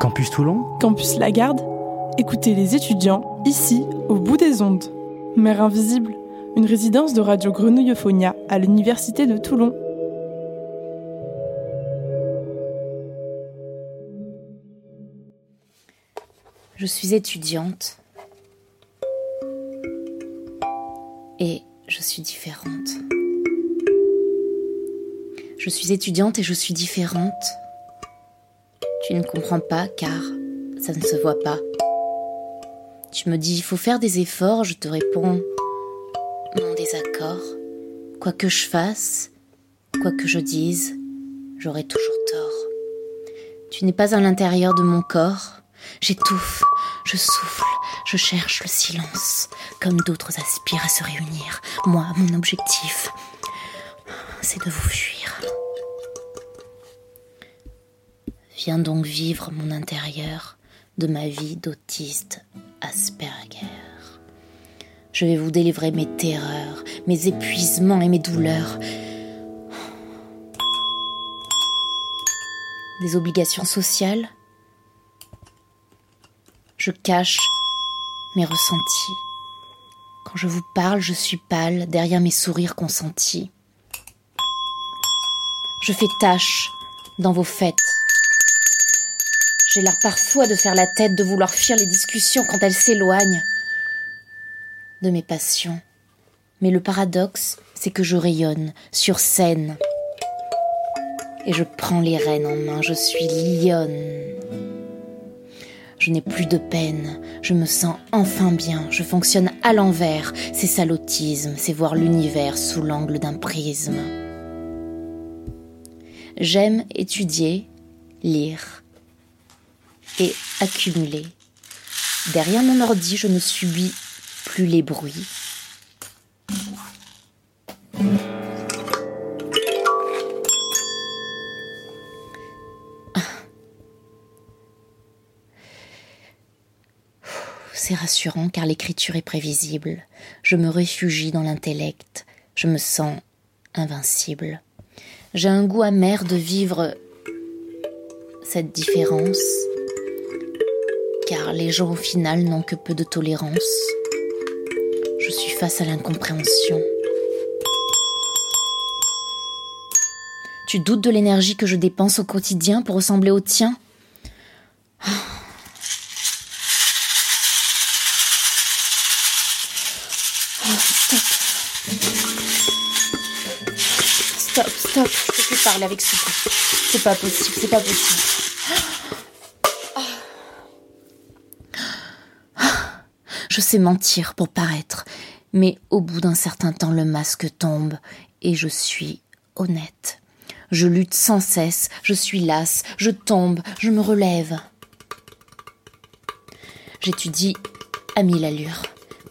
Campus Toulon Campus Lagarde Écoutez les étudiants, ici, au bout des ondes. Mère Invisible, une résidence de Radio Grenouillophonia à l'Université de Toulon. Je suis étudiante et je suis différente. Je suis étudiante et je suis différente. Tu ne comprends pas car ça ne se voit pas. Tu me dis il faut faire des efforts, je te réponds mon désaccord. Quoi que je fasse, quoi que je dise, j'aurai toujours tort. Tu n'es pas à l'intérieur de mon corps. J'étouffe, je souffle, je cherche le silence, comme d'autres aspirent à se réunir. Moi, mon objectif, c'est de vous fuir. Viens donc vivre mon intérieur de ma vie d'autiste Asperger. Je vais vous délivrer mes terreurs, mes épuisements et mes douleurs. Des obligations sociales Je cache mes ressentis. Quand je vous parle, je suis pâle derrière mes sourires consentis. Je fais tâche dans vos fêtes. J'ai l'air parfois de faire la tête, de vouloir fuir les discussions quand elles s'éloignent de mes passions. Mais le paradoxe, c'est que je rayonne sur scène. Et je prends les rênes en main, je suis lionne. Je n'ai plus de peine, je me sens enfin bien, je fonctionne à l'envers. C'est ça c'est voir l'univers sous l'angle d'un prisme. J'aime étudier, lire et accumuler. Derrière mon ordi, je ne subis plus les bruits. C'est rassurant car l'écriture est prévisible. Je me réfugie dans l'intellect. Je me sens invincible. J'ai un goût amer de vivre cette différence car les gens au final n'ont que peu de tolérance. Je suis face à l'incompréhension. Tu doutes de l'énergie que je dépense au quotidien pour ressembler au tien? Stop. Stop, stop. Je peux plus parler avec ce C'est pas possible, c'est pas possible. Je sais mentir pour paraître, mais au bout d'un certain temps le masque tombe et je suis honnête. Je lutte sans cesse, je suis lasse, je tombe, je me relève. J'étudie à mille allures,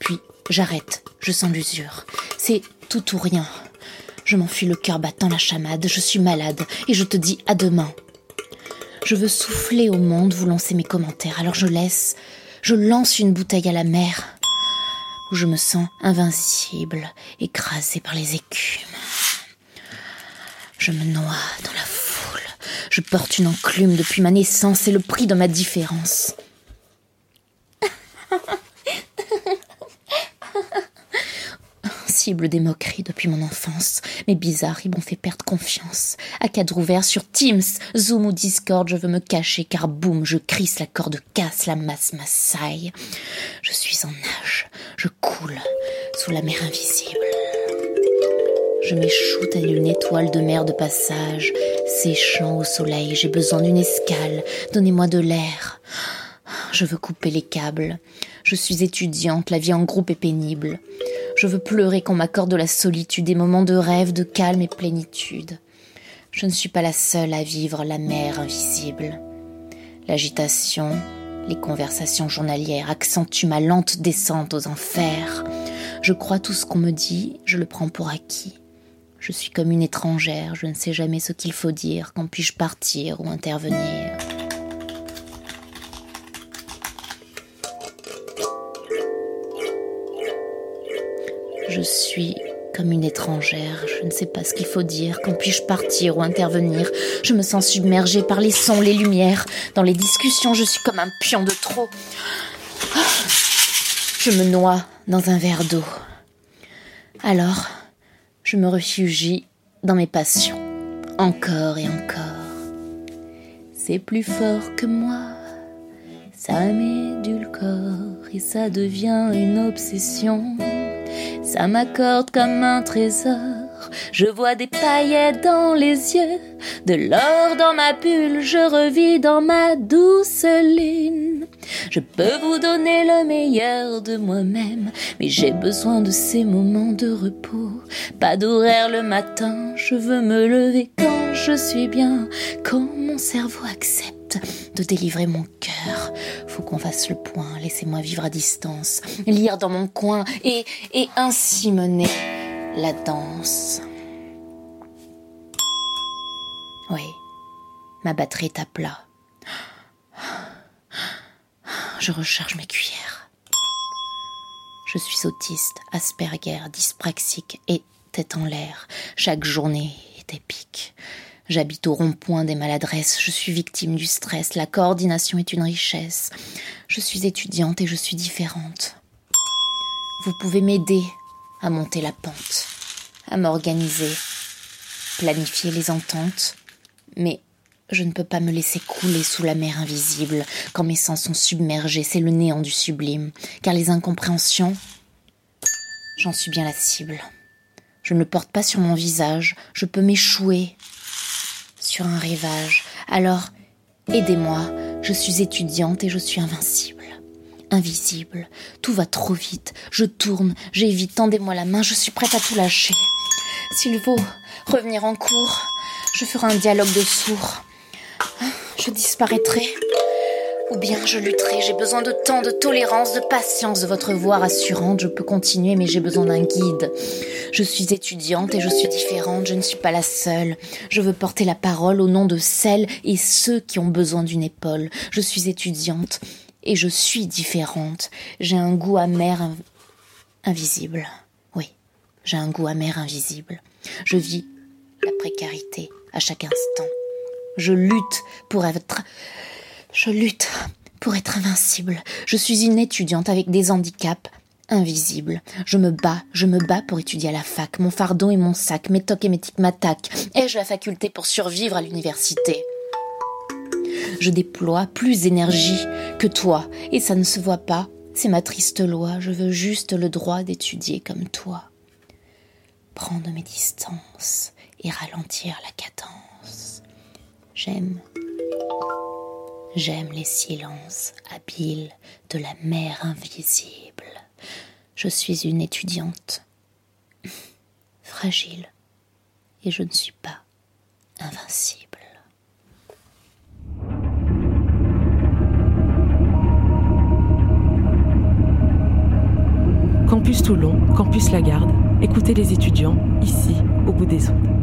puis j'arrête, je sens l'usure. C'est tout ou rien. Je m'enfuis le cœur battant la chamade, je suis malade et je te dis à demain. Je veux souffler au monde, vous lancer mes commentaires, alors je laisse, je lance une bouteille à la mer, où je me sens invincible, écrasée par les écumes. Je me noie dans la foule. Je porte une enclume depuis ma naissance et le prix de ma différence. Des moqueries depuis mon enfance. Mes bizarres, ils m'ont fait perdre confiance. À cadre ouvert sur Teams, Zoom ou Discord, je veux me cacher car boum, je crisse, la corde casse, la masse m'assaille. Je suis en nage, je coule sous la mer invisible. Je m'échoute à une étoile de mer de passage, séchant au soleil, j'ai besoin d'une escale, donnez-moi de l'air. Je veux couper les câbles. Je suis étudiante, la vie en groupe est pénible. Je veux pleurer qu'on m'accorde de la solitude, des moments de rêve, de calme et plénitude. Je ne suis pas la seule à vivre la mer invisible. L'agitation, les conversations journalières accentuent ma lente descente aux enfers. Je crois tout ce qu'on me dit, je le prends pour acquis. Je suis comme une étrangère, je ne sais jamais ce qu'il faut dire, quand puis-je partir ou intervenir? Je suis comme une étrangère. Je ne sais pas ce qu'il faut dire. Quand puis-je partir ou intervenir? Je me sens submergée par les sons, les lumières. Dans les discussions, je suis comme un pion de trop. Je me noie dans un verre d'eau. Alors, je me réfugie dans mes passions. Encore et encore. C'est plus fort que moi. Ça m'édulcore et ça devient une obsession. Ça m'accorde comme un trésor. Je vois des paillettes dans les yeux, de l'or dans ma bulle, je revis dans ma douce lune. Je peux vous donner le meilleur de moi-même, mais j'ai besoin de ces moments de repos. Pas d'horaire le matin, je veux me lever quand je suis bien, quand mon cerveau accepte de délivrer mon cœur. Faut qu'on fasse le point, laissez-moi vivre à distance, lire dans mon coin et, ainsi mener la danse. Oui, ma batterie est à. Je recharge mes cuillères. Je suis autiste, Asperger, dyspraxique et tête en l'air. Chaque journée est épique. J'habite au rond-point des maladresses, je suis victime du stress, la coordination est une richesse. Je suis étudiante et je suis différente. Vous pouvez m'aider à monter la pente, à m'organiser, planifier les ententes, mais je ne peux pas me laisser couler sous la mer invisible quand mes sens sont submergés, c'est le néant du sublime, car les incompréhensions, j'en suis bien la cible. Je ne le porte pas sur mon visage, je peux m'échouer sur un rivage. Alors, aidez-moi, je suis étudiante et je suis invincible invisible. Tout va trop vite. Je tourne, j'évite, tendez-moi la main, je suis prête à tout lâcher. S'il faut revenir en cours, je ferai un dialogue de sourds. Je disparaîtrai. Ou bien je lutterai. J'ai besoin de temps, de tolérance, de patience, de votre voix rassurante. Je peux continuer, mais j'ai besoin d'un guide. Je suis étudiante et je suis différente. Je ne suis pas la seule. Je veux porter la parole au nom de celles et ceux qui ont besoin d'une épaule. Je suis étudiante et je suis différente. J'ai un goût amer invisible. Oui, j'ai un goût amer invisible. Je vis la précarité à chaque instant. Je lutte pour être. Je lutte pour être invincible. Je suis une étudiante avec des handicaps invisibles. Je me bats, je me bats pour étudier à la fac. Mon fardeau et mon sac, mes tocs et mes tics m'attaquent. Ai-je la faculté pour survivre à l'université? Je déploie plus d'énergie que toi, et ça ne se voit pas. C'est ma triste loi, je veux juste le droit d'étudier comme toi. Prendre mes distances et ralentir la cadence. J'aime. J'aime les silences habiles de la mer invisible. Je suis une étudiante fragile et je ne suis pas invincible. Campus Toulon, Campus Lagarde, écoutez les étudiants, ici, au bout des ondes.